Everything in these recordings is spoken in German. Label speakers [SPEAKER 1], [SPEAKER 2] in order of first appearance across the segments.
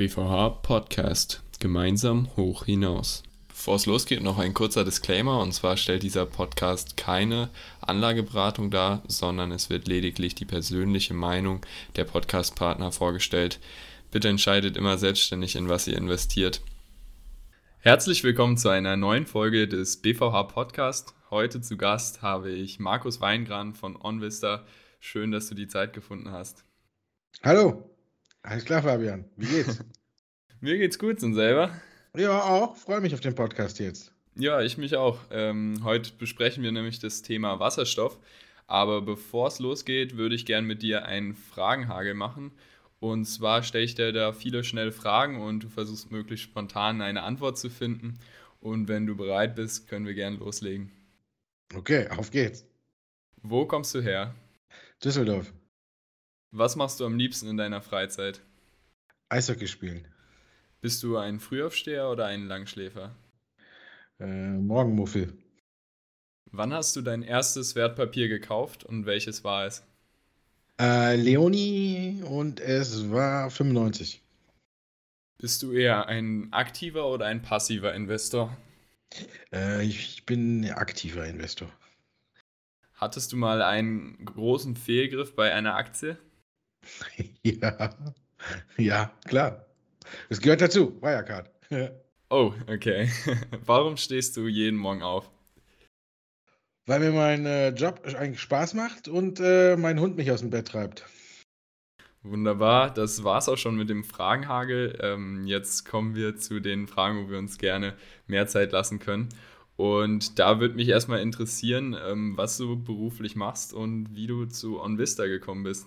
[SPEAKER 1] BVH Podcast. Gemeinsam hoch hinaus. Bevor es losgeht, noch ein kurzer Disclaimer. Und zwar stellt dieser Podcast keine Anlageberatung dar, sondern es wird lediglich die persönliche Meinung der Podcastpartner vorgestellt. Bitte entscheidet immer selbstständig, in was ihr investiert. Herzlich willkommen zu einer neuen Folge des BVH Podcast. Heute zu Gast habe ich Markus Weingran von OnVista. Schön, dass du die Zeit gefunden hast.
[SPEAKER 2] Hallo, alles klar, Fabian. Wie geht's?
[SPEAKER 1] Mir geht's gut und selber?
[SPEAKER 2] Ja, auch. Freue mich auf den Podcast jetzt.
[SPEAKER 1] Ja, ich mich auch. Ähm, heute besprechen wir nämlich das Thema Wasserstoff. Aber bevor es losgeht, würde ich gerne mit dir einen Fragenhagel machen. Und zwar stelle ich dir da viele schnelle Fragen und du versuchst möglichst spontan eine Antwort zu finden. Und wenn du bereit bist, können wir gerne loslegen.
[SPEAKER 2] Okay, auf geht's.
[SPEAKER 1] Wo kommst du her?
[SPEAKER 2] Düsseldorf.
[SPEAKER 1] Was machst du am liebsten in deiner Freizeit?
[SPEAKER 2] Eishockey spielen.
[SPEAKER 1] Bist du ein Frühaufsteher oder ein Langschläfer?
[SPEAKER 2] Äh, Morgenmuffel.
[SPEAKER 1] Wann hast du dein erstes Wertpapier gekauft und welches war es?
[SPEAKER 2] Äh, Leonie und es war 95.
[SPEAKER 1] Bist du eher ein aktiver oder ein passiver Investor?
[SPEAKER 2] Äh, ich bin aktiver Investor.
[SPEAKER 1] Hattest du mal einen großen Fehlgriff bei einer Aktie?
[SPEAKER 2] ja, ja, klar. Es gehört dazu, Wirecard.
[SPEAKER 1] oh, okay. Warum stehst du jeden Morgen auf?
[SPEAKER 2] Weil mir mein äh, Job eigentlich Spaß macht und äh, mein Hund mich aus dem Bett treibt.
[SPEAKER 1] Wunderbar, das war's auch schon mit dem Fragenhagel. Ähm, jetzt kommen wir zu den Fragen, wo wir uns gerne mehr Zeit lassen können. Und da würde mich erstmal interessieren, ähm, was du beruflich machst und wie du zu OnVista gekommen bist.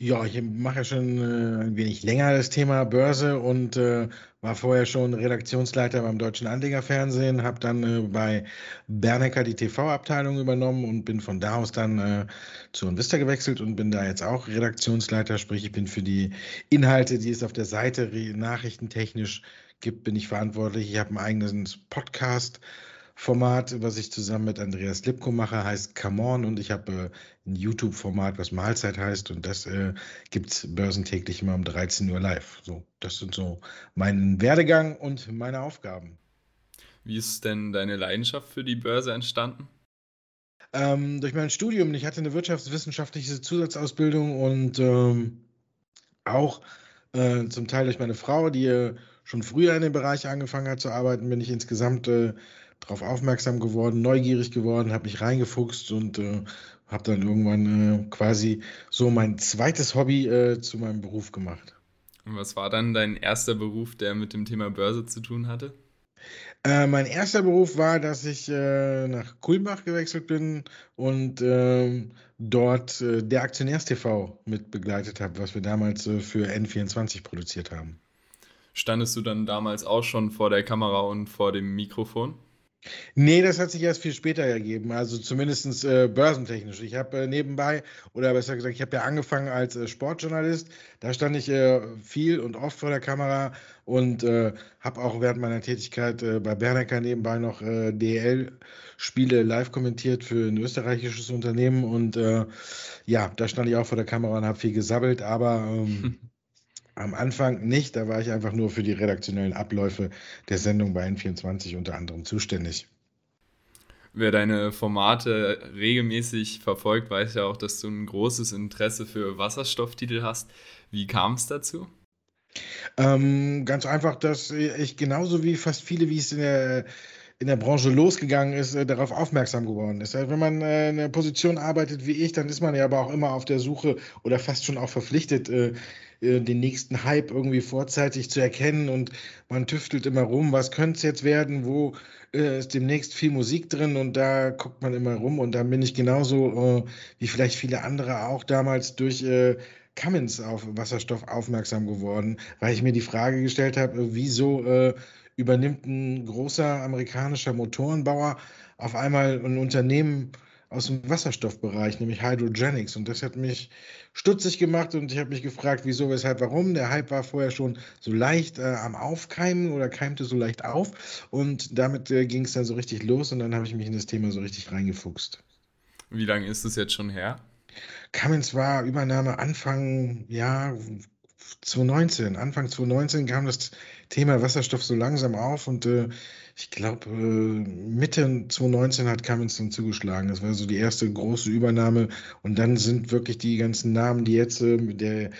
[SPEAKER 2] Ja, ich mache ja schon äh, ein wenig länger das Thema Börse und äh, war vorher schon Redaktionsleiter beim Deutschen Anlegerfernsehen, habe dann äh, bei Bernecker die TV-Abteilung übernommen und bin von da aus dann äh, zu Invista gewechselt und bin da jetzt auch Redaktionsleiter, sprich ich bin für die Inhalte, die es auf der Seite nachrichtentechnisch gibt, bin ich verantwortlich. Ich habe ein eigenes Podcast Format, was ich zusammen mit Andreas Lipko mache, heißt Come On und ich habe äh, ein YouTube-Format, was Mahlzeit heißt und das äh, gibt es börsentäglich immer um 13 Uhr live. So, das sind so mein Werdegang und meine Aufgaben.
[SPEAKER 1] Wie ist denn deine Leidenschaft für die Börse entstanden?
[SPEAKER 2] Ähm, durch mein Studium. Ich hatte eine wirtschaftswissenschaftliche Zusatzausbildung und ähm, auch äh, zum Teil durch meine Frau, die äh, schon früher in dem Bereich angefangen hat zu arbeiten, bin ich insgesamt äh, darauf aufmerksam geworden, neugierig geworden, habe mich reingefuchst und äh, habe dann irgendwann äh, quasi so mein zweites Hobby äh, zu meinem Beruf gemacht.
[SPEAKER 1] Und was war dann dein erster Beruf, der mit dem Thema Börse zu tun hatte?
[SPEAKER 2] Äh, mein erster Beruf war, dass ich äh, nach Kulmbach gewechselt bin und ähm, dort äh, der Aktionärstv mit begleitet habe, was wir damals für N24 produziert haben.
[SPEAKER 1] Standest du dann damals auch schon vor der Kamera und vor dem Mikrofon?
[SPEAKER 2] Nee, das hat sich erst viel später ergeben, also zumindest äh, börsentechnisch. Ich habe äh, nebenbei, oder besser gesagt, ich habe ja angefangen als äh, Sportjournalist. Da stand ich äh, viel und oft vor der Kamera und äh, habe auch während meiner Tätigkeit äh, bei Bernecker nebenbei noch DL-Spiele live kommentiert für ein österreichisches Unternehmen. Und ja, da stand ich auch vor der Kamera und habe viel gesabbelt, aber. Ähm, Am Anfang nicht, da war ich einfach nur für die redaktionellen Abläufe der Sendung bei N24 unter anderem zuständig.
[SPEAKER 1] Wer deine Formate regelmäßig verfolgt, weiß ja auch, dass du ein großes Interesse für Wasserstofftitel hast. Wie kam es dazu?
[SPEAKER 2] Ähm, ganz einfach, dass ich genauso wie fast viele, wie es in der in der Branche losgegangen ist, äh, darauf aufmerksam geworden ist. Also wenn man äh, in einer Position arbeitet wie ich, dann ist man ja aber auch immer auf der Suche oder fast schon auch verpflichtet, äh, äh, den nächsten Hype irgendwie vorzeitig zu erkennen und man tüftelt immer rum, was könnte es jetzt werden, wo äh, ist demnächst viel Musik drin und da guckt man immer rum und dann bin ich genauso äh, wie vielleicht viele andere auch damals durch Cummins auf Wasserstoff aufmerksam geworden, weil ich mir die Frage gestellt habe, wieso äh, übernimmt ein großer amerikanischer Motorenbauer auf einmal ein Unternehmen aus dem Wasserstoffbereich, nämlich Hydrogenics. Und das hat mich stutzig gemacht und ich habe mich gefragt, wieso, weshalb, warum. Der Hype war vorher schon so leicht äh, am Aufkeimen oder keimte so leicht auf. Und damit äh, ging es dann so richtig los und dann habe ich mich in das Thema so richtig reingefuchst.
[SPEAKER 1] Wie lange ist es jetzt schon her?
[SPEAKER 2] Cummins war Übernahme Anfang, ja, 2019, Anfang 2019 kam das Thema Wasserstoff so langsam auf und äh, ich glaube, äh, Mitte 2019 hat Cummins dann zugeschlagen. Das war so die erste große Übernahme. Und dann sind wirklich die ganzen Namen, die jetzt, äh, der,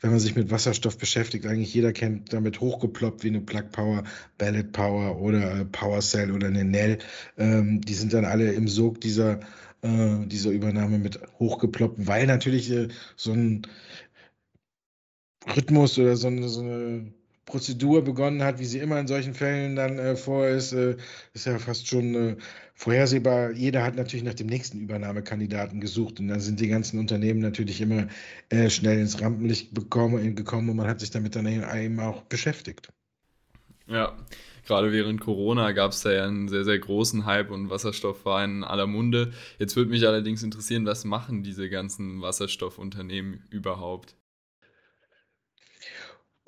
[SPEAKER 2] wenn man sich mit Wasserstoff beschäftigt, eigentlich jeder kennt, damit hochgeploppt wie eine Plug Power, Ballot Power oder äh, Power Cell oder eine Nell. Ähm, die sind dann alle im Sog dieser, äh, dieser Übernahme mit hochgeploppt, weil natürlich so ein Rhythmus oder so eine, so eine Prozedur begonnen hat, wie sie immer in solchen Fällen dann äh, vor ist, äh, ist ja fast schon äh, vorhersehbar. Jeder hat natürlich nach dem nächsten Übernahmekandidaten gesucht und dann sind die ganzen Unternehmen natürlich immer äh, schnell ins Rampenlicht bekommen, gekommen und man hat sich damit dann eben auch beschäftigt.
[SPEAKER 1] Ja, gerade während Corona gab es da ja einen sehr, sehr großen Hype und Wasserstoff war in aller Munde. Jetzt würde mich allerdings interessieren, was machen diese ganzen Wasserstoffunternehmen überhaupt?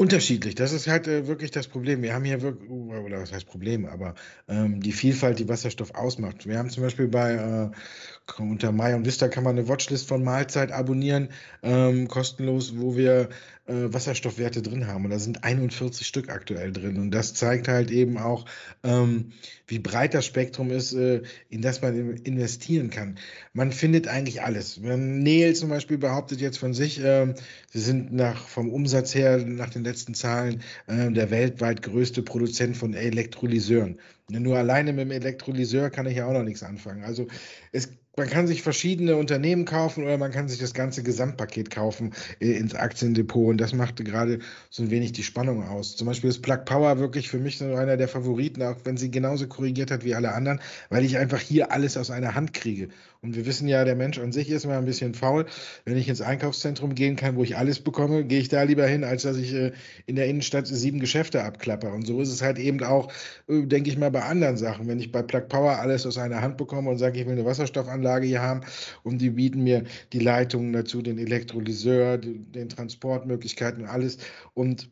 [SPEAKER 2] Unterschiedlich, das ist halt äh, wirklich das Problem. Wir haben hier wirklich, oder was heißt Problem, aber ähm, die Vielfalt, die Wasserstoff ausmacht. Wir haben zum Beispiel bei äh, unter Mai und Vista kann man eine Watchlist von Mahlzeit abonnieren, ähm, kostenlos, wo wir äh, Wasserstoffwerte drin haben. Und da sind 41 Stück aktuell drin. Und das zeigt halt eben auch, ähm, wie breit das Spektrum ist, äh, in das man investieren kann. Man findet eigentlich alles. Wenn Neil zum Beispiel behauptet jetzt von sich, äh, sie sind nach, vom Umsatz her, nach den letzten Zahlen, äh, der weltweit größte Produzent von Elektrolyseuren. Nur alleine mit dem Elektrolyseur kann ich ja auch noch nichts anfangen. Also es man kann sich verschiedene Unternehmen kaufen oder man kann sich das ganze Gesamtpaket kaufen äh, ins Aktiendepot und das machte gerade so ein wenig die Spannung aus. Zum Beispiel ist Plug Power wirklich für mich so einer der Favoriten, auch wenn sie genauso korrigiert hat wie alle anderen, weil ich einfach hier alles aus einer Hand kriege. Und wir wissen ja, der Mensch an sich ist immer ein bisschen faul. Wenn ich ins Einkaufszentrum gehen kann, wo ich alles bekomme, gehe ich da lieber hin, als dass ich äh, in der Innenstadt sieben Geschäfte abklappe. Und so ist es halt eben auch, äh, denke ich mal, bei anderen Sachen. Wenn ich bei Plug Power alles aus einer Hand bekomme und sage, ich will eine Wasserstoffanlage hier haben und die bieten mir die Leitungen dazu, den Elektrolyseur, den Transportmöglichkeiten, alles. Und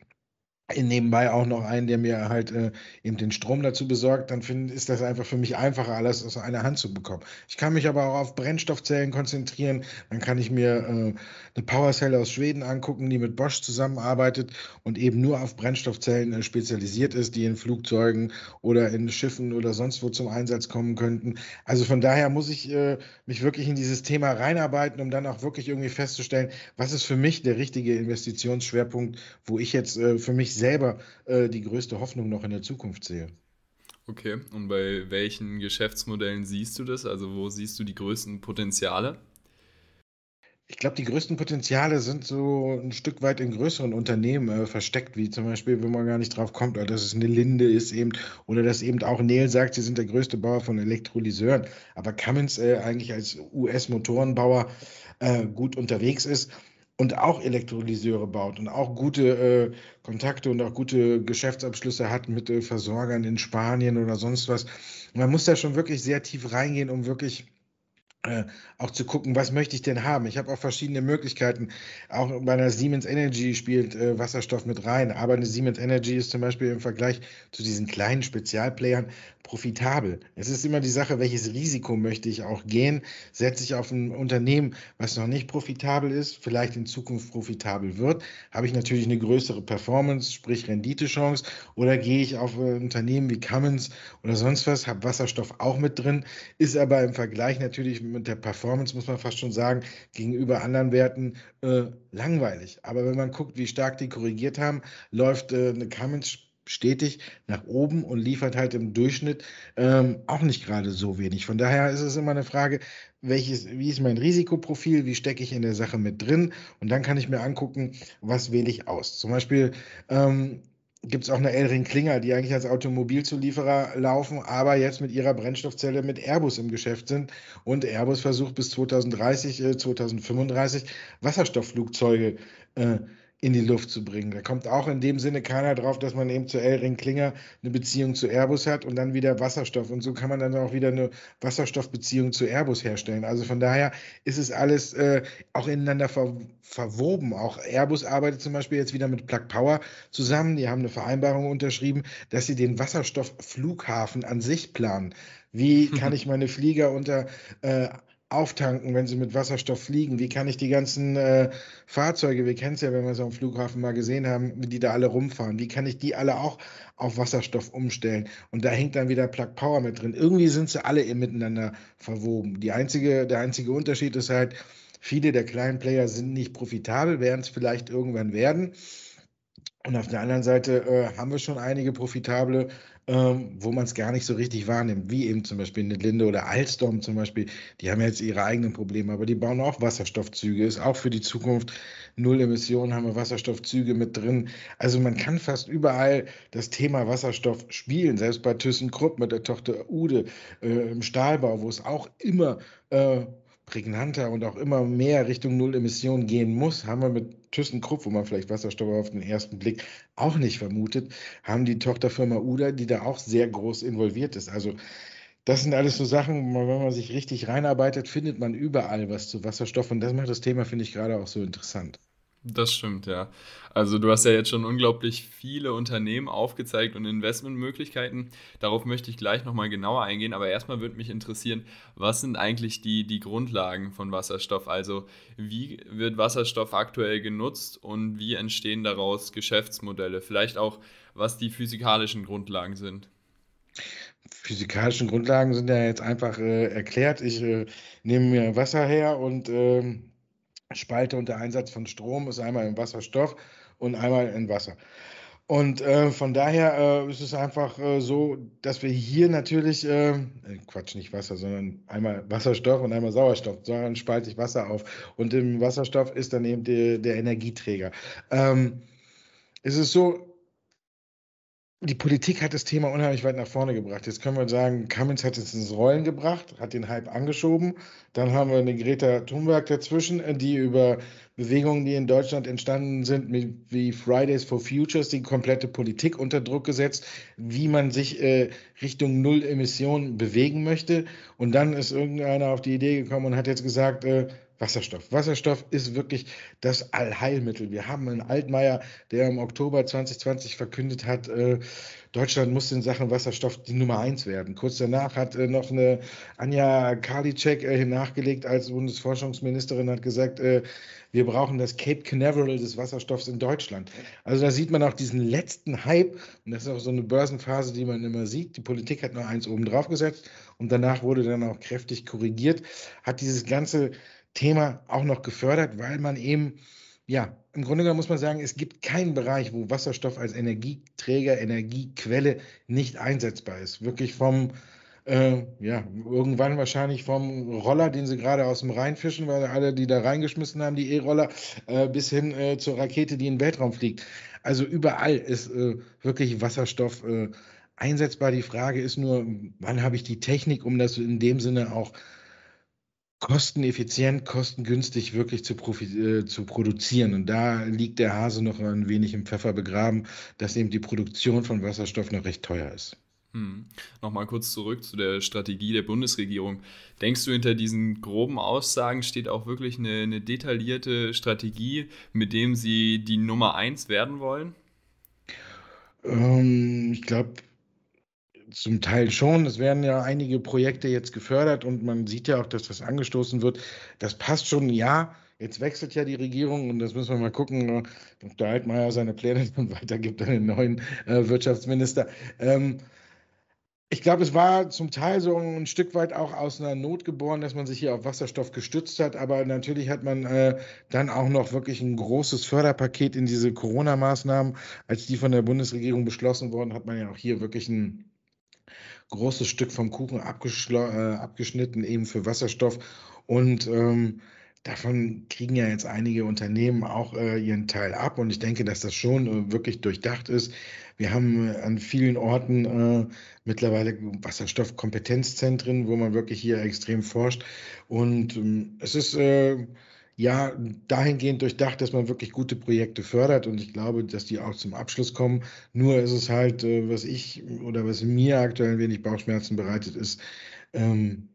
[SPEAKER 2] nebenbei auch noch einen, der mir halt äh, eben den Strom dazu besorgt, dann find, ist das einfach für mich einfacher, alles aus einer Hand zu bekommen. Ich kann mich aber auch auf Brennstoffzellen konzentrieren. Dann kann ich mir äh, eine Powercell aus Schweden angucken, die mit Bosch zusammenarbeitet und eben nur auf Brennstoffzellen äh, spezialisiert ist, die in Flugzeugen oder in Schiffen oder sonst wo zum Einsatz kommen könnten. Also von daher muss ich äh, mich wirklich in dieses Thema reinarbeiten, um dann auch wirklich irgendwie festzustellen, was ist für mich der richtige Investitionsschwerpunkt, wo ich jetzt äh, für mich selber äh, die größte Hoffnung noch in der Zukunft sehe.
[SPEAKER 1] Okay, und bei welchen Geschäftsmodellen siehst du das? Also wo siehst du die größten Potenziale?
[SPEAKER 2] Ich glaube, die größten Potenziale sind so ein Stück weit in größeren Unternehmen äh, versteckt, wie zum Beispiel, wenn man gar nicht drauf kommt, dass es eine Linde ist eben, oder dass eben auch Neil sagt, sie sind der größte Bauer von Elektrolyseuren. Aber Cummins äh, eigentlich als US-Motorenbauer äh, gut unterwegs ist und auch Elektrolyseure baut und auch gute äh, Kontakte und auch gute Geschäftsabschlüsse hat mit äh, Versorgern in Spanien oder sonst was. Man muss da schon wirklich sehr tief reingehen, um wirklich äh, auch zu gucken, was möchte ich denn haben. Ich habe auch verschiedene Möglichkeiten. Auch bei einer Siemens Energy spielt äh, Wasserstoff mit rein. Aber eine Siemens Energy ist zum Beispiel im Vergleich zu diesen kleinen Spezialplayern profitabel. Es ist immer die Sache, welches Risiko möchte ich auch gehen? Setze ich auf ein Unternehmen, was noch nicht profitabel ist, vielleicht in Zukunft profitabel wird, habe ich natürlich eine größere Performance, sprich Renditechance, oder gehe ich auf ein Unternehmen wie Cummins oder sonst was, habe Wasserstoff auch mit drin, ist aber im Vergleich natürlich mit der Performance, muss man fast schon sagen, gegenüber anderen Werten äh, langweilig. Aber wenn man guckt, wie stark die korrigiert haben, läuft äh, eine Cummins stetig nach oben und liefert halt im Durchschnitt ähm, auch nicht gerade so wenig. Von daher ist es immer eine Frage, welches, wie ist mein Risikoprofil, wie stecke ich in der Sache mit drin und dann kann ich mir angucken, was wähle ich aus. Zum Beispiel ähm, gibt es auch eine Elring Klinger, die eigentlich als Automobilzulieferer laufen, aber jetzt mit ihrer Brennstoffzelle mit Airbus im Geschäft sind. Und Airbus versucht bis 2030, äh, 2035 Wasserstoffflugzeuge äh, in die Luft zu bringen. Da kommt auch in dem Sinne keiner drauf, dass man eben zu Elring Klinger eine Beziehung zu Airbus hat und dann wieder Wasserstoff. Und so kann man dann auch wieder eine Wasserstoffbeziehung zu Airbus herstellen. Also von daher ist es alles äh, auch ineinander ver verwoben. Auch Airbus arbeitet zum Beispiel jetzt wieder mit Plug Power zusammen. Die haben eine Vereinbarung unterschrieben, dass sie den Wasserstoffflughafen an sich planen. Wie kann ich meine Flieger unter äh, auftanken, wenn sie mit Wasserstoff fliegen? Wie kann ich die ganzen äh, Fahrzeuge, wir kennen es ja, wenn wir es am Flughafen mal gesehen haben, die da alle rumfahren, wie kann ich die alle auch auf Wasserstoff umstellen? Und da hängt dann wieder Plug Power mit drin. Irgendwie sind sie alle miteinander verwoben. Die einzige, der einzige Unterschied ist halt, viele der kleinen Player sind nicht profitabel, werden es vielleicht irgendwann werden. Und auf der anderen Seite äh, haben wir schon einige profitable, ähm, wo man es gar nicht so richtig wahrnimmt, wie eben zum Beispiel eine Linde oder Alstom zum Beispiel. Die haben jetzt ihre eigenen Probleme, aber die bauen auch Wasserstoffzüge. Ist auch für die Zukunft null Emissionen, haben wir Wasserstoffzüge mit drin. Also man kann fast überall das Thema Wasserstoff spielen, selbst bei ThyssenKrupp mit der Tochter Ude äh, im Stahlbau, wo es auch immer äh, prägnanter und auch immer mehr Richtung Null Emissionen gehen muss, haben wir mit ThyssenKrupp, wo man vielleicht Wasserstoff auf den ersten Blick auch nicht vermutet, haben die Tochterfirma UDA, die da auch sehr groß involviert ist. Also das sind alles so Sachen, wenn man sich richtig reinarbeitet, findet man überall was zu Wasserstoff und das macht das Thema, finde ich, gerade auch so interessant.
[SPEAKER 1] Das stimmt, ja. Also du hast ja jetzt schon unglaublich viele Unternehmen aufgezeigt und Investmentmöglichkeiten. Darauf möchte ich gleich nochmal genauer eingehen, aber erstmal würde mich interessieren, was sind eigentlich die, die Grundlagen von Wasserstoff? Also wie wird Wasserstoff aktuell genutzt und wie entstehen daraus Geschäftsmodelle? Vielleicht auch, was die physikalischen Grundlagen sind.
[SPEAKER 2] Physikalischen Grundlagen sind ja jetzt einfach äh, erklärt. Ich äh, nehme mir Wasser her und äh, Spalte unter Einsatz von Strom ist einmal in Wasserstoff und einmal in Wasser. Und äh, von daher äh, ist es einfach äh, so, dass wir hier natürlich, äh, äh, Quatsch, nicht Wasser, sondern einmal Wasserstoff und einmal Sauerstoff, sondern spalte ich Wasser auf. Und im Wasserstoff ist dann eben der, der Energieträger. Ähm, es ist so, die Politik hat das Thema unheimlich weit nach vorne gebracht. Jetzt können wir sagen, Cummins hat es ins Rollen gebracht, hat den Hype angeschoben. Dann haben wir eine Greta Thunberg dazwischen, die über Bewegungen, die in Deutschland entstanden sind, wie Fridays for Futures, die komplette Politik unter Druck gesetzt, wie man sich äh, Richtung Null Emissionen bewegen möchte. Und dann ist irgendeiner auf die Idee gekommen und hat jetzt gesagt, äh, Wasserstoff. Wasserstoff ist wirklich das Allheilmittel. Wir haben einen Altmaier, der im Oktober 2020 verkündet hat, äh, Deutschland muss in Sachen Wasserstoff die Nummer eins werden. Kurz danach hat äh, noch eine Anja Karliczek äh, nachgelegt als Bundesforschungsministerin, hat gesagt, äh, wir brauchen das Cape Canaveral des Wasserstoffs in Deutschland. Also da sieht man auch diesen letzten Hype und das ist auch so eine Börsenphase, die man immer sieht. Die Politik hat noch eins oben drauf gesetzt und danach wurde dann auch kräftig korrigiert, hat dieses ganze Thema auch noch gefördert, weil man eben, ja, im Grunde genommen muss man sagen, es gibt keinen Bereich, wo Wasserstoff als Energieträger, Energiequelle nicht einsetzbar ist. Wirklich vom, äh, ja, irgendwann wahrscheinlich vom Roller, den sie gerade aus dem Rhein fischen, weil alle, die da reingeschmissen haben, die E-Roller, äh, bis hin äh, zur Rakete, die in den Weltraum fliegt. Also überall ist äh, wirklich Wasserstoff äh, einsetzbar. Die Frage ist nur, wann habe ich die Technik, um das in dem Sinne auch kosteneffizient, kostengünstig wirklich zu, äh, zu produzieren. Und da liegt der Hase noch ein wenig im Pfeffer begraben, dass eben die Produktion von Wasserstoff noch recht teuer ist.
[SPEAKER 1] Hm. Nochmal kurz zurück zu der Strategie der Bundesregierung. Denkst du, hinter diesen groben Aussagen steht auch wirklich eine, eine detaillierte Strategie, mit dem sie die Nummer eins werden wollen?
[SPEAKER 2] Ähm, ich glaube, zum Teil schon. Es werden ja einige Projekte jetzt gefördert und man sieht ja auch, dass das angestoßen wird. Das passt schon, ja. Jetzt wechselt ja die Regierung und das müssen wir mal gucken, ob der Altmaier seine Pläne dann weitergibt an den neuen äh, Wirtschaftsminister. Ähm, ich glaube, es war zum Teil so ein Stück weit auch aus einer Not geboren, dass man sich hier auf Wasserstoff gestützt hat. Aber natürlich hat man äh, dann auch noch wirklich ein großes Förderpaket in diese Corona-Maßnahmen. Als die von der Bundesregierung beschlossen wurden, hat man ja auch hier wirklich ein großes Stück vom Kuchen äh, abgeschnitten, eben für Wasserstoff. Und ähm, davon kriegen ja jetzt einige Unternehmen auch äh, ihren Teil ab. Und ich denke, dass das schon äh, wirklich durchdacht ist. Wir haben äh, an vielen Orten äh, mittlerweile Wasserstoffkompetenzzentren, wo man wirklich hier extrem forscht. Und ähm, es ist äh, ja dahingehend durchdacht, dass man wirklich gute Projekte fördert und ich glaube, dass die auch zum Abschluss kommen. Nur ist es halt, äh, was ich oder was mir aktuell ein wenig Bauchschmerzen bereitet, ist, ähm,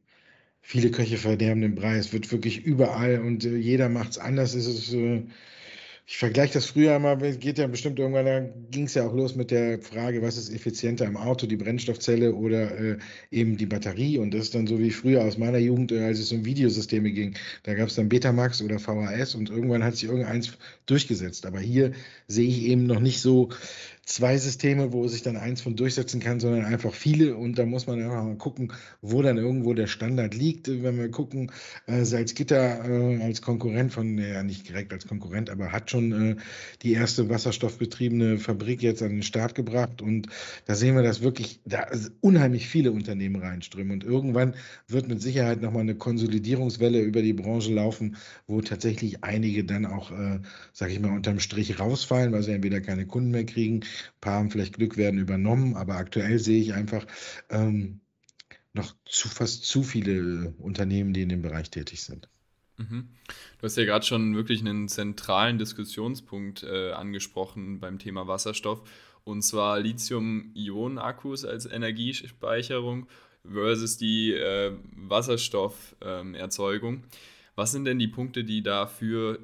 [SPEAKER 2] viele Köche verderben den Brei. Es wird wirklich überall und äh, jeder macht es anders. Es ist äh, ich vergleiche das früher mal, geht ja bestimmt irgendwann, da ging es ja auch los mit der Frage, was ist effizienter im Auto, die Brennstoffzelle oder äh, eben die Batterie. Und das ist dann so wie früher aus meiner Jugend, äh, als es um Videosysteme ging. Da gab es dann Betamax oder VHS und irgendwann hat sich irgendeins durchgesetzt. Aber hier sehe ich eben noch nicht so zwei Systeme, wo sich dann eins von durchsetzen kann, sondern einfach viele. Und da muss man einfach mal gucken, wo dann irgendwo der Standard liegt. Wenn wir gucken, äh, Salzgitter äh, als Konkurrent von, ja nicht direkt als Konkurrent, aber hat schon äh, die erste wasserstoffbetriebene Fabrik jetzt an den Start gebracht. Und da sehen wir, dass wirklich da unheimlich viele Unternehmen reinströmen. Und irgendwann wird mit Sicherheit nochmal eine Konsolidierungswelle über die Branche laufen, wo tatsächlich einige dann auch, äh, sage ich mal, unterm Strich rausfallen, weil sie entweder keine Kunden mehr kriegen paar haben vielleicht Glück, werden übernommen, aber aktuell sehe ich einfach ähm, noch zu, fast zu viele Unternehmen, die in dem Bereich tätig sind.
[SPEAKER 1] Mhm. Du hast ja gerade schon wirklich einen zentralen Diskussionspunkt äh, angesprochen beim Thema Wasserstoff, und zwar Lithium-Ionen-Akkus als Energiespeicherung versus die äh, Wasserstofferzeugung. Ähm, Was sind denn die Punkte, die da für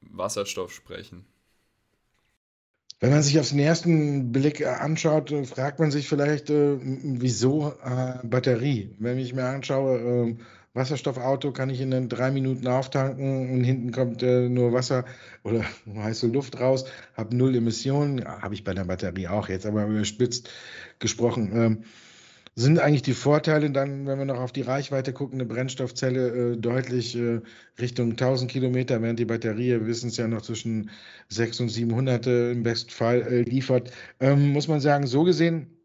[SPEAKER 1] Wasserstoff sprechen?
[SPEAKER 2] Wenn man sich auf den ersten Blick äh, anschaut, äh, fragt man sich vielleicht, äh, wieso äh, Batterie? Wenn ich mir anschaue, äh, Wasserstoffauto kann ich in drei Minuten auftanken und hinten kommt äh, nur Wasser oder heiße Luft raus, habe null Emissionen, habe ich bei der Batterie auch jetzt, aber überspitzt gesprochen. Sind eigentlich die Vorteile dann, wenn wir noch auf die Reichweite gucken, eine Brennstoffzelle äh, deutlich äh, Richtung 1000 Kilometer, während die Batterie, wir wissen es ja noch zwischen 600 und 700 äh, im besten Fall äh, liefert, ähm, muss man sagen, so gesehen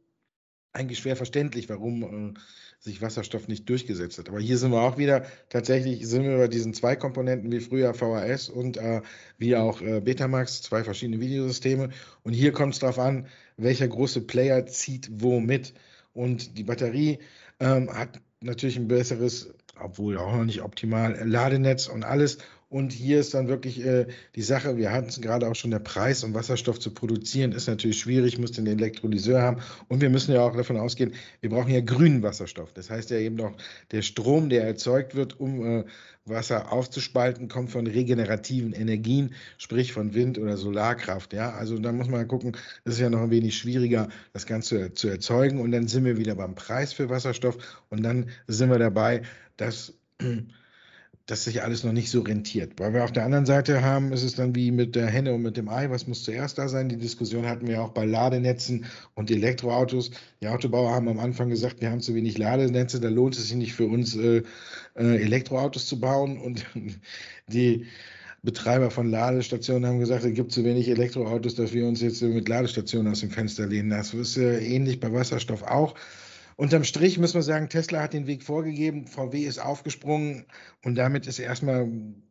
[SPEAKER 2] eigentlich schwer verständlich, warum äh, sich Wasserstoff nicht durchgesetzt hat. Aber hier sind wir auch wieder, tatsächlich sind wir bei diesen zwei Komponenten wie früher VHS und äh, wie auch Betamax, zwei verschiedene Videosysteme. Und hier kommt es darauf an, welcher große Player zieht wo mit. Und die Batterie ähm, hat natürlich ein besseres, obwohl auch noch nicht optimal, Ladenetz und alles. Und hier ist dann wirklich äh, die Sache, wir hatten es gerade auch schon, der Preis, um Wasserstoff zu produzieren, ist natürlich schwierig, muss den Elektrolyseur haben. Und wir müssen ja auch davon ausgehen, wir brauchen ja grünen Wasserstoff. Das heißt ja eben auch, der Strom, der erzeugt wird, um äh, Wasser aufzuspalten, kommt von regenerativen Energien, sprich von Wind- oder Solarkraft. Ja, also da muss man gucken, das ist ja noch ein wenig schwieriger, das Ganze zu erzeugen. Und dann sind wir wieder beim Preis für Wasserstoff und dann sind wir dabei, dass dass sich alles noch nicht so rentiert. Weil wir auf der anderen Seite haben, ist es dann wie mit der Henne und mit dem Ei, was muss zuerst da sein? Die Diskussion hatten wir auch bei Ladenetzen und Elektroautos. Die Autobauer haben am Anfang gesagt, wir haben zu wenig Ladenetze, da lohnt es sich nicht für uns, äh, äh, Elektroautos zu bauen. Und die Betreiber von Ladestationen haben gesagt, es gibt zu wenig Elektroautos, dass wir uns jetzt mit Ladestationen aus dem Fenster lehnen. Das ist äh, ähnlich bei Wasserstoff auch. Unterm Strich muss man sagen, Tesla hat den Weg vorgegeben, VW ist aufgesprungen und damit ist erstmal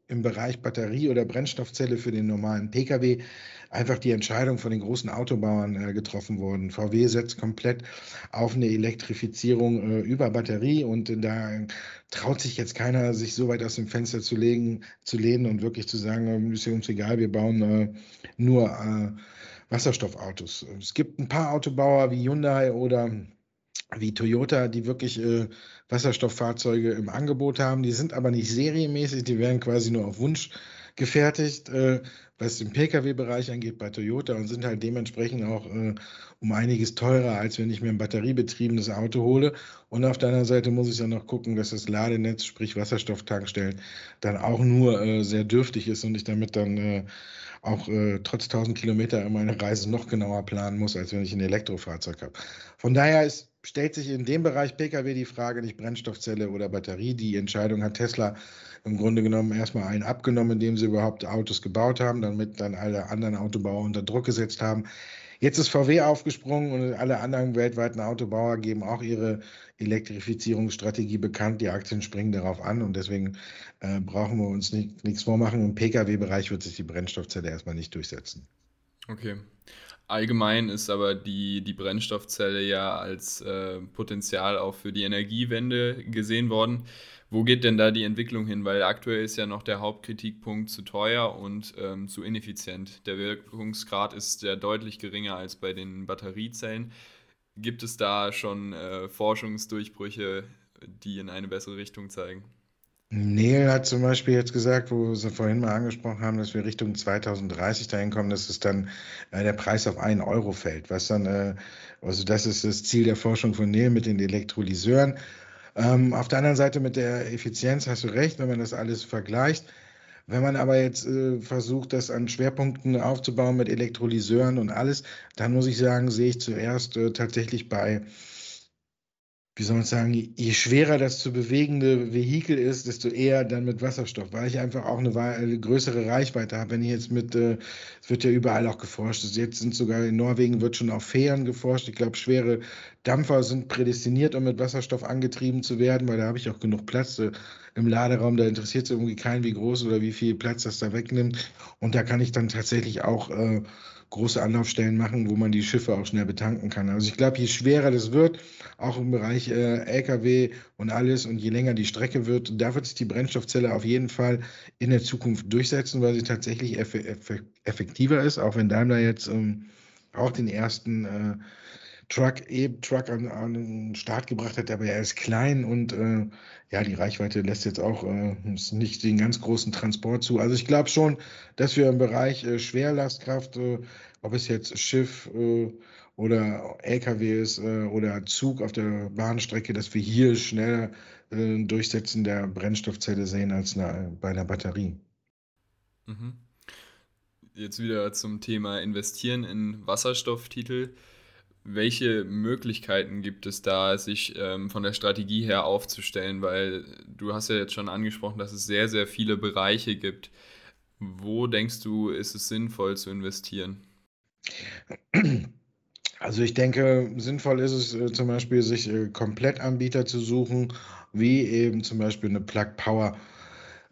[SPEAKER 2] im Bereich Batterie oder Brennstoffzelle für den normalen Pkw einfach die Entscheidung von den großen Autobauern äh, getroffen worden. VW setzt komplett auf eine Elektrifizierung äh, über Batterie und äh, da traut sich jetzt keiner, sich so weit aus dem Fenster zu legen, zu lehnen und wirklich zu sagen, ist uns egal, wir bauen nur Wasserstoffautos. Es gibt ein paar Autobauer wie Hyundai oder wie Toyota, die wirklich äh, Wasserstofffahrzeuge im Angebot haben. Die sind aber nicht serienmäßig, die werden quasi nur auf Wunsch gefertigt, äh, was den Pkw-Bereich angeht bei Toyota und sind halt dementsprechend auch äh, um einiges teurer, als wenn ich mir ein batteriebetriebenes Auto hole. Und auf der anderen Seite muss ich dann noch gucken, dass das Ladenetz, sprich Wasserstofftankstellen, dann auch nur äh, sehr dürftig ist und ich damit dann äh, auch äh, trotz 1000 Kilometer meine Reise noch genauer planen muss, als wenn ich ein Elektrofahrzeug habe. Von daher ist stellt sich in dem Bereich Pkw die Frage nicht Brennstoffzelle oder Batterie. Die Entscheidung hat Tesla im Grunde genommen erstmal einen abgenommen, indem sie überhaupt Autos gebaut haben, damit dann alle anderen Autobauer unter Druck gesetzt haben. Jetzt ist VW aufgesprungen und alle anderen weltweiten Autobauer geben auch ihre Elektrifizierungsstrategie bekannt. Die Aktien springen darauf an und deswegen äh, brauchen wir uns nicht, nichts vormachen. Im Pkw-Bereich wird sich die Brennstoffzelle erstmal nicht durchsetzen.
[SPEAKER 1] Okay. Allgemein ist aber die, die Brennstoffzelle ja als äh, Potenzial auch für die Energiewende gesehen worden. Wo geht denn da die Entwicklung hin? Weil aktuell ist ja noch der Hauptkritikpunkt zu teuer und ähm, zu ineffizient. Der Wirkungsgrad ist ja deutlich geringer als bei den Batteriezellen. Gibt es da schon äh, Forschungsdurchbrüche, die in eine bessere Richtung zeigen?
[SPEAKER 2] Neil hat zum Beispiel jetzt gesagt, wo Sie vorhin mal angesprochen haben, dass wir Richtung 2030 dahin kommen, dass es dann äh, der Preis auf einen Euro fällt. Was dann, äh, also das ist das Ziel der Forschung von Neil mit den Elektrolyseuren. Ähm, auf der anderen Seite mit der Effizienz hast du recht, wenn man das alles vergleicht. Wenn man aber jetzt äh, versucht, das an Schwerpunkten aufzubauen mit Elektrolyseuren und alles, dann muss ich sagen, sehe ich zuerst äh, tatsächlich bei wie soll man sagen, je schwerer das zu bewegende Vehikel ist, desto eher dann mit Wasserstoff, weil ich einfach auch eine, eine größere Reichweite habe. Wenn ich jetzt mit, äh, es wird ja überall auch geforscht, jetzt sind sogar in Norwegen wird schon auf Fähren geforscht. Ich glaube, schwere Dampfer sind prädestiniert, um mit Wasserstoff angetrieben zu werden, weil da habe ich auch genug Platz äh, im Laderaum. Da interessiert es irgendwie keinen, wie groß oder wie viel Platz das da wegnimmt. Und da kann ich dann tatsächlich auch äh, große Anlaufstellen machen, wo man die Schiffe auch schnell betanken kann. Also ich glaube, je schwerer das wird, auch im Bereich äh, Lkw und alles und je länger die Strecke wird, da wird sich die Brennstoffzelle auf jeden Fall in der Zukunft durchsetzen, weil sie tatsächlich eff eff effektiver ist, auch wenn Daimler jetzt ähm, auch den ersten äh, Truck, E-Truck an, an, den Start gebracht hat, aber er ist klein und äh, ja, die Reichweite lässt jetzt auch äh, nicht den ganz großen Transport zu. Also ich glaube schon, dass wir im Bereich äh, Schwerlastkraft, äh, ob es jetzt Schiff äh, oder LKW ist äh, oder Zug auf der Bahnstrecke, dass wir hier schneller Durchsetzen der Brennstoffzelle sehen als eine, bei einer Batterie.
[SPEAKER 1] Mhm. Jetzt wieder zum Thema Investieren in Wasserstofftitel. Welche Möglichkeiten gibt es da, sich ähm, von der Strategie her aufzustellen? Weil du hast ja jetzt schon angesprochen, dass es sehr, sehr viele Bereiche gibt. Wo denkst du, ist es sinnvoll zu investieren?
[SPEAKER 2] Also ich denke, sinnvoll ist es äh, zum Beispiel, sich äh, Komplettanbieter zu suchen, wie eben zum Beispiel eine Plug Power.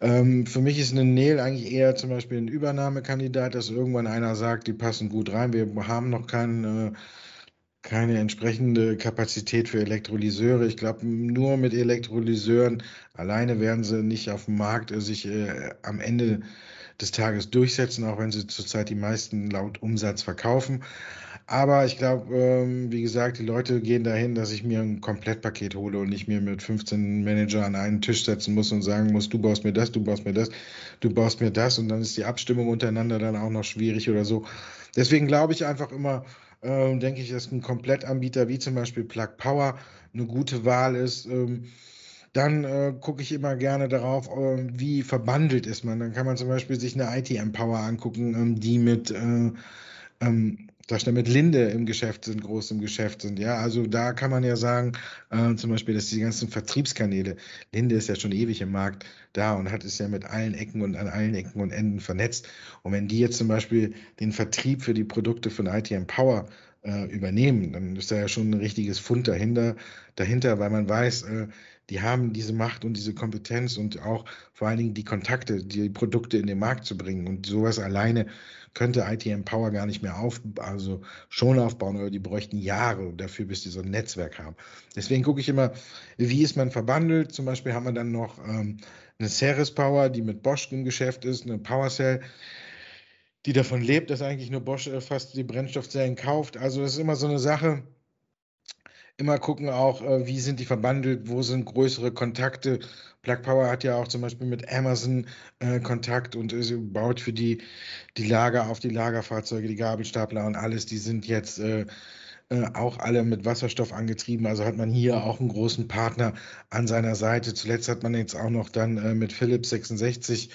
[SPEAKER 2] Ähm, für mich ist eine Nail eigentlich eher zum Beispiel ein Übernahmekandidat, dass irgendwann einer sagt, die passen gut rein. Wir haben noch keinen äh, keine entsprechende Kapazität für Elektrolyseure. Ich glaube, nur mit Elektrolyseuren alleine werden sie nicht auf dem Markt äh, sich äh, am Ende des Tages durchsetzen, auch wenn sie zurzeit die meisten laut Umsatz verkaufen. Aber ich glaube, ähm, wie gesagt, die Leute gehen dahin, dass ich mir ein Komplettpaket hole und nicht mir mit 15 Manager an einen Tisch setzen muss und sagen muss, du baust mir das, du baust mir das, du baust mir das und dann ist die Abstimmung untereinander dann auch noch schwierig oder so. Deswegen glaube ich einfach immer, äh, denke ich, dass ein Komplettanbieter wie zum Beispiel Plug Power eine gute Wahl ist. Ähm, dann äh, gucke ich immer gerne darauf, äh, wie verbandelt ist man. Dann kann man zum Beispiel sich eine IT Empower angucken, ähm, die mit äh, ähm, da schnell mit Linde im Geschäft sind, groß im Geschäft sind. Ja, also da kann man ja sagen, äh, zum Beispiel, dass die ganzen Vertriebskanäle, Linde ist ja schon ewig im Markt da und hat es ja mit allen Ecken und an allen Ecken und Enden vernetzt. Und wenn die jetzt zum Beispiel den Vertrieb für die Produkte von ITM Power äh, übernehmen, dann ist da ja schon ein richtiges Fund dahinter, dahinter weil man weiß, äh, die haben diese Macht und diese Kompetenz und auch vor allen Dingen die Kontakte, die Produkte in den Markt zu bringen. Und sowas alleine könnte ITM Power gar nicht mehr auf, also schon aufbauen, oder die bräuchten Jahre dafür, bis die so ein Netzwerk haben. Deswegen gucke ich immer, wie ist man verbandelt. Zum Beispiel haben wir dann noch ähm, eine Ceres Power, die mit Bosch im Geschäft ist, eine PowerCell die davon lebt, dass eigentlich nur Bosch äh, fast die Brennstoffzellen kauft. Also das ist immer so eine Sache, immer gucken auch, äh, wie sind die verbandelt, wo sind größere Kontakte. Plug Power hat ja auch zum Beispiel mit Amazon äh, Kontakt und äh, baut für die, die Lager auf die Lagerfahrzeuge, die Gabelstapler und alles, die sind jetzt äh, äh, auch alle mit Wasserstoff angetrieben. Also hat man hier auch einen großen Partner an seiner Seite. Zuletzt hat man jetzt auch noch dann äh, mit Philips 66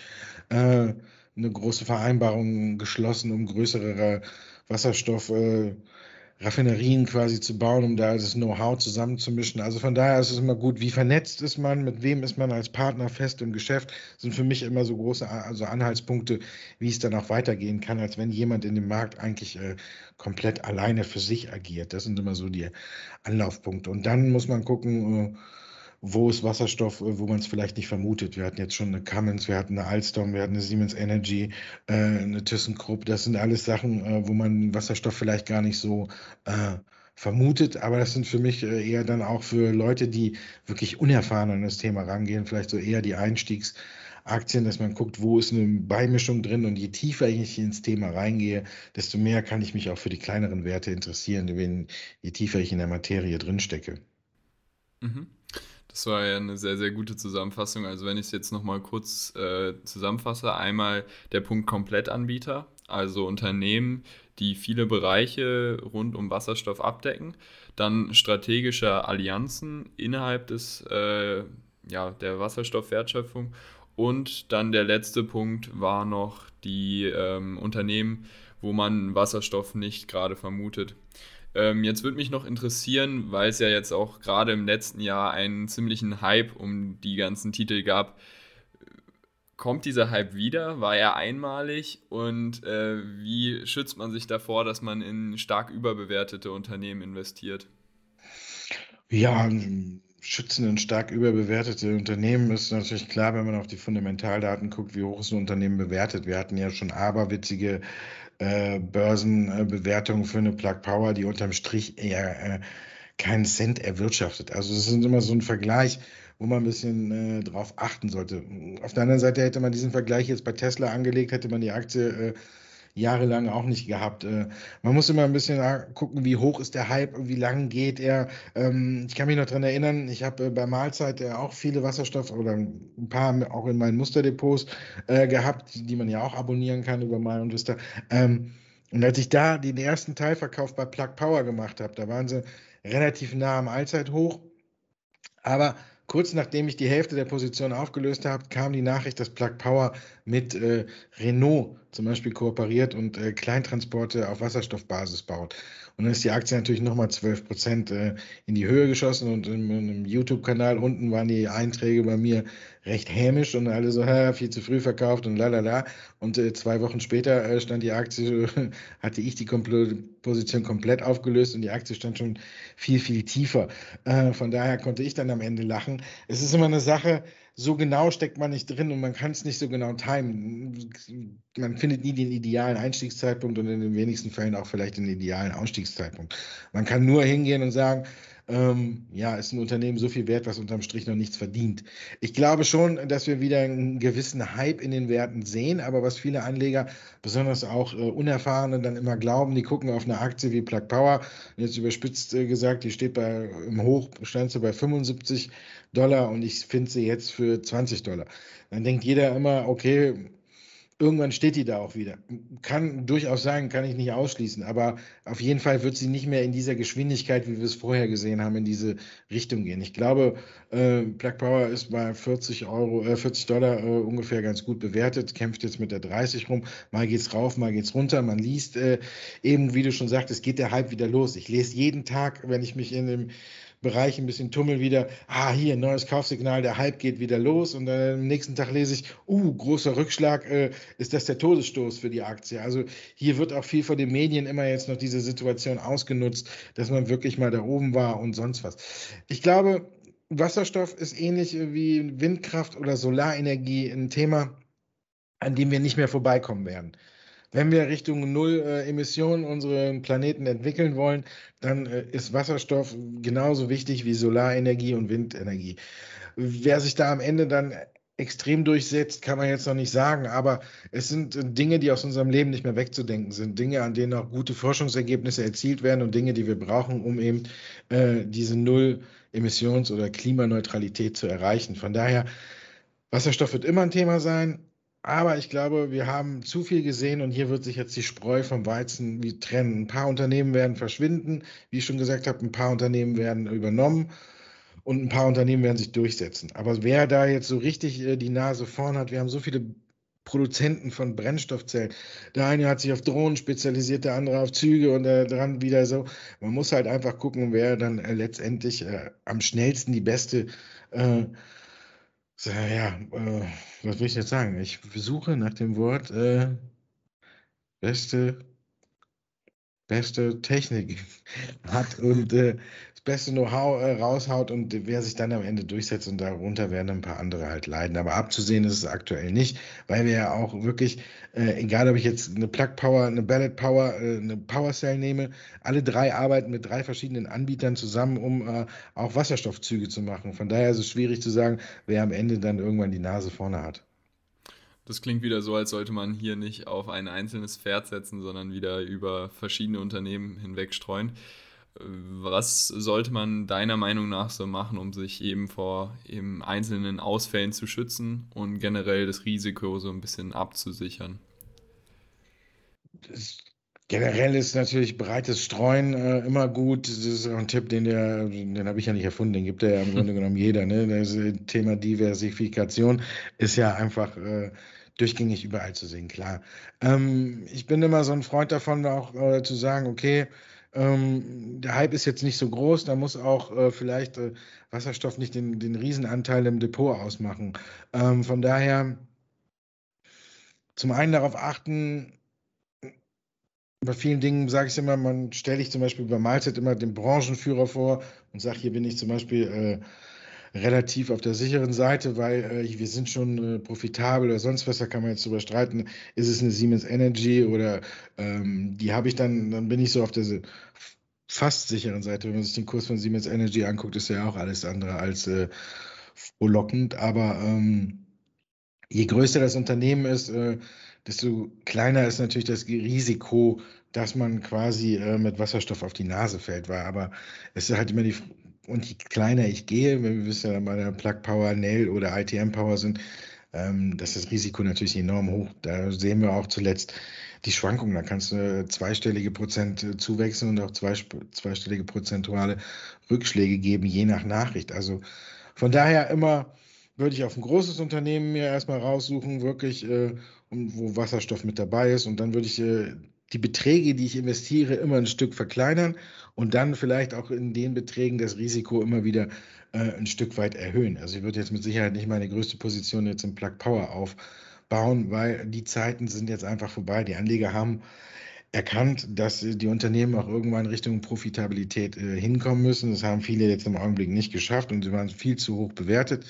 [SPEAKER 2] eine große Vereinbarung geschlossen, um größere Wasserstoff äh, Raffinerien quasi zu bauen, um da das Know-how zusammenzumischen. Also von daher ist es immer gut, wie vernetzt ist man, mit wem ist man als Partner fest im Geschäft, sind für mich immer so große also Anhaltspunkte, wie es dann auch weitergehen kann, als wenn jemand in dem Markt eigentlich äh, komplett alleine für sich agiert. Das sind immer so die Anlaufpunkte. Und dann muss man gucken, äh, wo ist Wasserstoff, äh, wo man es vielleicht nicht vermutet. Wir hatten jetzt schon eine Cummins, wir hatten eine Alstom, wir hatten eine Siemens Energy, äh, eine ThyssenKrupp. Das sind alles Sachen, äh, wo man Wasserstoff vielleicht gar nicht so äh, vermutet, aber das sind für mich äh, eher dann auch für Leute, die wirklich unerfahren an das Thema rangehen, vielleicht so eher die Einstiegsaktien, dass man guckt, wo ist eine Beimischung drin und je tiefer ich ins Thema reingehe, desto mehr kann ich mich auch für die kleineren Werte interessieren, je tiefer ich in der Materie drinstecke.
[SPEAKER 1] Mhm. Das war ja eine sehr, sehr gute Zusammenfassung. Also wenn ich es jetzt nochmal kurz äh, zusammenfasse, einmal der Punkt Komplettanbieter, also Unternehmen, die viele Bereiche rund um Wasserstoff abdecken, dann strategische Allianzen innerhalb des, äh, ja, der Wasserstoffwertschöpfung und dann der letzte Punkt war noch die ähm, Unternehmen, wo man Wasserstoff nicht gerade vermutet. Ähm, jetzt würde mich noch interessieren, weil es ja jetzt auch gerade im letzten Jahr einen ziemlichen Hype um die ganzen Titel gab. Kommt dieser Hype wieder? War er einmalig? Und äh, wie schützt man sich davor, dass man in stark überbewertete Unternehmen investiert?
[SPEAKER 2] Ja, schützen und stark überbewertete Unternehmen ist natürlich klar, wenn man auf die Fundamentaldaten guckt, wie hoch ist ein Unternehmen bewertet. Wir hatten ja schon aberwitzige äh, Börsenbewertungen für eine Plug Power, die unterm Strich eher äh, keinen Cent erwirtschaftet. Also das ist immer so ein Vergleich, wo man ein bisschen äh, drauf achten sollte. Auf der anderen Seite hätte man diesen Vergleich jetzt bei Tesla angelegt, hätte man die Aktie äh, jahrelang auch nicht gehabt. Äh, man muss immer ein bisschen gucken, wie hoch ist der Hype, wie lang geht er. Ähm, ich kann mich noch daran erinnern, ich habe äh, bei Mahlzeit äh, auch viele Wasserstoff oder ein paar auch in meinen Musterdepots gehabt, die man ja auch abonnieren kann über Mal und Vista. Ähm, und als ich da den ersten Teilverkauf bei Plug Power gemacht habe, da waren sie relativ nah am Allzeithoch. Aber Kurz nachdem ich die Hälfte der Position aufgelöst habe, kam die Nachricht, dass Plug Power mit äh, Renault zum Beispiel kooperiert und äh, Kleintransporte auf Wasserstoffbasis baut. Und dann ist die Aktie natürlich nochmal 12 Prozent äh, in die Höhe geschossen und in einem YouTube-Kanal unten waren die Einträge bei mir recht hämisch und alle so, viel zu früh verkauft und lalala. Und äh, zwei Wochen später äh, stand die Aktie, hatte ich die Position komplett aufgelöst und die Aktie stand schon viel, viel tiefer. Von daher konnte ich dann am Ende lachen. Es ist immer eine Sache, so genau steckt man nicht drin und man kann es nicht so genau timen. Man findet nie den idealen Einstiegszeitpunkt und in den wenigsten Fällen auch vielleicht den idealen Ausstiegszeitpunkt. Man kann nur hingehen und sagen, ähm, ja, ist ein Unternehmen so viel wert, was unterm Strich noch nichts verdient. Ich glaube schon, dass wir wieder einen gewissen Hype in den Werten sehen, aber was viele Anleger, besonders auch äh, Unerfahrene, dann immer glauben, die gucken auf eine Aktie wie Plug Power, jetzt überspitzt äh, gesagt, die steht bei, im Hoch, stand sie bei 75 Dollar und ich finde sie jetzt für 20 Dollar. Dann denkt jeder immer, okay, irgendwann steht die da auch wieder. Kann durchaus sein, kann ich nicht ausschließen, aber auf jeden Fall wird sie nicht mehr in dieser Geschwindigkeit, wie wir es vorher gesehen haben, in diese Richtung gehen. Ich glaube, äh, Plug Power ist bei 40 Euro, äh, 40 Dollar äh, ungefähr ganz gut bewertet, kämpft jetzt mit der 30 rum. Mal geht's rauf, mal geht's runter. Man liest äh, eben, wie du schon sagtest, geht der Hype wieder los. Ich lese jeden Tag, wenn ich mich in dem Bereich ein bisschen tummel wieder, ah, hier, neues Kaufsignal, der Hype geht wieder los und dann am nächsten Tag lese ich, uh, großer Rückschlag, äh, ist das der Todesstoß für die Aktie. Also hier wird auch viel von den Medien immer jetzt noch diese Situation ausgenutzt, dass man wirklich mal da oben war und sonst was. Ich glaube, Wasserstoff ist ähnlich wie Windkraft oder Solarenergie ein Thema, an dem wir nicht mehr vorbeikommen werden. Wenn wir Richtung Null äh, Emissionen unseren Planeten entwickeln wollen, dann äh, ist Wasserstoff genauso wichtig wie Solarenergie und Windenergie. Wer sich da am Ende dann extrem durchsetzt, kann man jetzt noch nicht sagen, aber es sind äh, Dinge, die aus unserem Leben nicht mehr wegzudenken sind, Dinge, an denen auch gute Forschungsergebnisse erzielt werden und Dinge, die wir brauchen, um eben äh, diese Null Emissions- oder Klimaneutralität zu erreichen. Von daher, Wasserstoff wird immer ein Thema sein. Aber ich glaube, wir haben zu viel gesehen und hier wird sich jetzt die Spreu vom Weizen wie trennen. Ein paar Unternehmen werden verschwinden, wie ich schon gesagt habe, ein paar Unternehmen werden übernommen und ein paar Unternehmen werden sich durchsetzen. Aber wer da jetzt so richtig äh, die Nase vorn hat, wir haben so viele Produzenten von Brennstoffzellen. Der eine hat sich auf Drohnen spezialisiert, der andere auf Züge und der dran wieder so. Man muss halt einfach gucken, wer dann äh, letztendlich äh, am schnellsten die beste äh, so, ja, äh, was will ich jetzt sagen? Ich suche nach dem Wort äh, beste beste Technik hat und äh, beste Know-how äh, raushaut und wer sich dann am Ende durchsetzt und darunter werden ein paar andere halt leiden. Aber abzusehen ist es aktuell nicht, weil wir ja auch wirklich, äh, egal ob ich jetzt eine Plug Power, eine Ballot Power, äh, eine Power Cell nehme, alle drei arbeiten mit drei verschiedenen Anbietern zusammen, um äh, auch Wasserstoffzüge zu machen. Von daher ist es schwierig zu sagen, wer am Ende dann irgendwann die Nase vorne hat.
[SPEAKER 1] Das klingt wieder so, als sollte man hier nicht auf ein einzelnes Pferd setzen, sondern wieder über verschiedene Unternehmen hinweg streuen. Was sollte man deiner Meinung nach so machen, um sich eben vor eben einzelnen Ausfällen zu schützen und generell das Risiko so ein bisschen abzusichern?
[SPEAKER 2] Das generell ist natürlich breites Streuen äh, immer gut. Das ist auch ein Tipp, den der, den habe ich ja nicht erfunden, den gibt ja im Grunde genommen jeder. Ne? Das Thema Diversifikation ist ja einfach äh, durchgängig überall zu sehen, klar. Ähm, ich bin immer so ein Freund davon, auch äh, zu sagen, okay, ähm, der Hype ist jetzt nicht so groß, da muss auch äh, vielleicht äh, Wasserstoff nicht den, den Riesenanteil im Depot ausmachen. Ähm, von daher zum einen darauf achten, bei vielen Dingen sage ich immer, man stelle ich zum Beispiel bei Mahlzeit immer den Branchenführer vor und sage, hier bin ich zum Beispiel äh, relativ auf der sicheren Seite, weil äh, wir sind schon äh, profitabel oder sonst was, da kann man jetzt drüber streiten, ist es eine Siemens Energy oder ähm, die habe ich dann, dann bin ich so auf der fast sicheren Seite. Wenn man sich den Kurs von Siemens Energy anguckt, ist ja auch alles andere als äh, frohlockend, aber ähm, je größer das Unternehmen ist, äh, desto kleiner ist natürlich das Risiko, dass man quasi äh, mit Wasserstoff auf die Nase fällt. Weil, aber es ist halt immer die, und je kleiner ich gehe, wenn wir wissen ja bei der Plug Power, Nail oder ITM Power sind, ähm, das ist das Risiko natürlich enorm hoch. Da sehen wir auch zuletzt die Schwankungen. Da kannst du zweistellige Prozent zuwechseln und auch zwei, zweistellige prozentuale Rückschläge geben, je nach Nachricht. Also von daher immer würde ich auf ein großes Unternehmen mir erstmal raussuchen, wirklich, äh, wo Wasserstoff mit dabei ist. Und dann würde ich äh, die Beträge, die ich investiere, immer ein Stück verkleinern und dann vielleicht auch in den Beträgen das Risiko immer wieder äh, ein Stück weit erhöhen. Also ich würde jetzt mit Sicherheit nicht meine größte Position jetzt im Plug Power aufbauen, weil die Zeiten sind jetzt einfach vorbei. Die Anleger haben erkannt, dass die Unternehmen auch irgendwann Richtung Profitabilität äh, hinkommen müssen. Das haben viele jetzt im Augenblick nicht geschafft und sie waren viel zu hoch bewertet.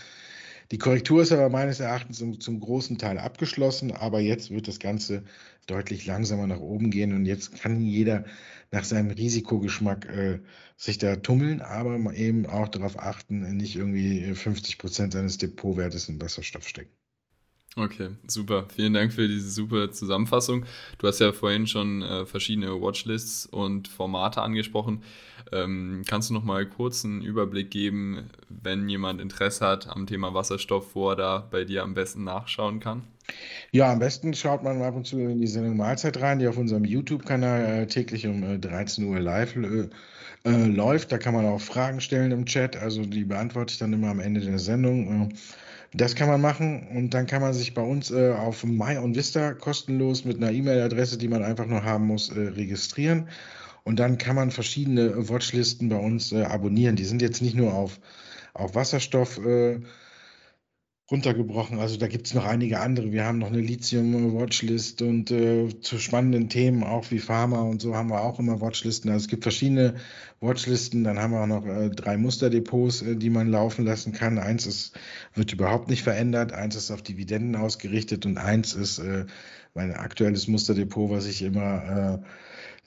[SPEAKER 2] Die Korrektur ist aber meines Erachtens zum, zum, großen Teil abgeschlossen, aber jetzt wird das Ganze deutlich langsamer nach oben gehen und jetzt kann jeder nach seinem Risikogeschmack äh, sich da tummeln, aber eben auch darauf achten, nicht irgendwie 50 Prozent seines Depotwertes in Wasserstoff stecken.
[SPEAKER 1] Okay, super. Vielen Dank für diese super Zusammenfassung. Du hast ja vorhin schon äh, verschiedene Watchlists und Formate angesprochen. Ähm, kannst du noch mal kurz einen Überblick geben, wenn jemand Interesse hat am Thema Wasserstoff, wo er da bei dir am besten nachschauen kann?
[SPEAKER 2] Ja, am besten schaut man ab und zu in die Sendung Mahlzeit rein, die auf unserem YouTube-Kanal äh, täglich um äh, 13 Uhr live äh, äh, läuft. Da kann man auch Fragen stellen im Chat, also die beantworte ich dann immer am Ende der Sendung. Äh, das kann man machen und dann kann man sich bei uns äh, auf My und Vista kostenlos mit einer E-Mail-Adresse, die man einfach nur haben muss, äh, registrieren. Und dann kann man verschiedene Watchlisten bei uns äh, abonnieren. Die sind jetzt nicht nur auf, auf Wasserstoff äh, runtergebrochen. Also da gibt es noch einige andere. Wir haben noch eine Lithium-Watchlist und äh, zu spannenden Themen, auch wie Pharma und so, haben wir auch immer Watchlisten. Also es gibt verschiedene Watchlisten. Dann haben wir auch noch äh, drei Musterdepots, äh, die man laufen lassen kann. Eins ist, wird überhaupt nicht verändert, eins ist auf Dividenden ausgerichtet und eins ist äh, mein aktuelles Musterdepot, was ich immer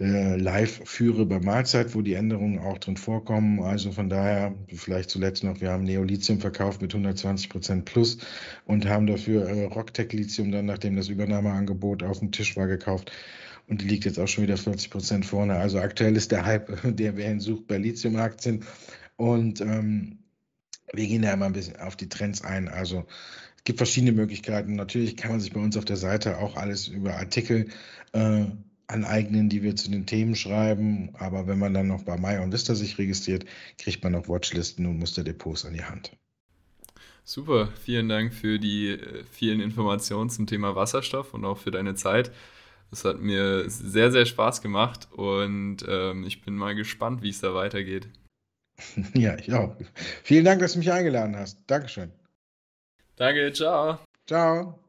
[SPEAKER 2] äh, live führe bei Mahlzeit, wo die Änderungen auch drin vorkommen. Also von daher, vielleicht zuletzt noch, wir haben Neolithium verkauft mit 120 Prozent plus und haben dafür äh, Rocktech Lithium dann, nachdem das Übernahmeangebot auf dem Tisch war, gekauft. Und die liegt jetzt auch schon wieder 40 Prozent vorne. Also aktuell ist der Hype, der wer ihn sucht, bei Lithium-Aktien. Und ähm, wir gehen da immer ein bisschen auf die Trends ein. Also es gibt verschiedene Möglichkeiten. Natürlich kann man sich bei uns auf der Seite auch alles über Artikel äh, aneignen, die wir zu den Themen schreiben. Aber wenn man dann noch bei Maya und Vista sich registriert, kriegt man noch Watchlisten und Musterdepots an die Hand.
[SPEAKER 1] Super, vielen Dank für die äh, vielen Informationen zum Thema Wasserstoff und auch für deine Zeit. Das hat mir sehr, sehr Spaß gemacht und ähm, ich bin mal gespannt, wie es da weitergeht.
[SPEAKER 2] Ja, ich auch. Vielen Dank, dass du mich eingeladen hast. Dankeschön.
[SPEAKER 1] Danke, ciao.
[SPEAKER 2] Ciao.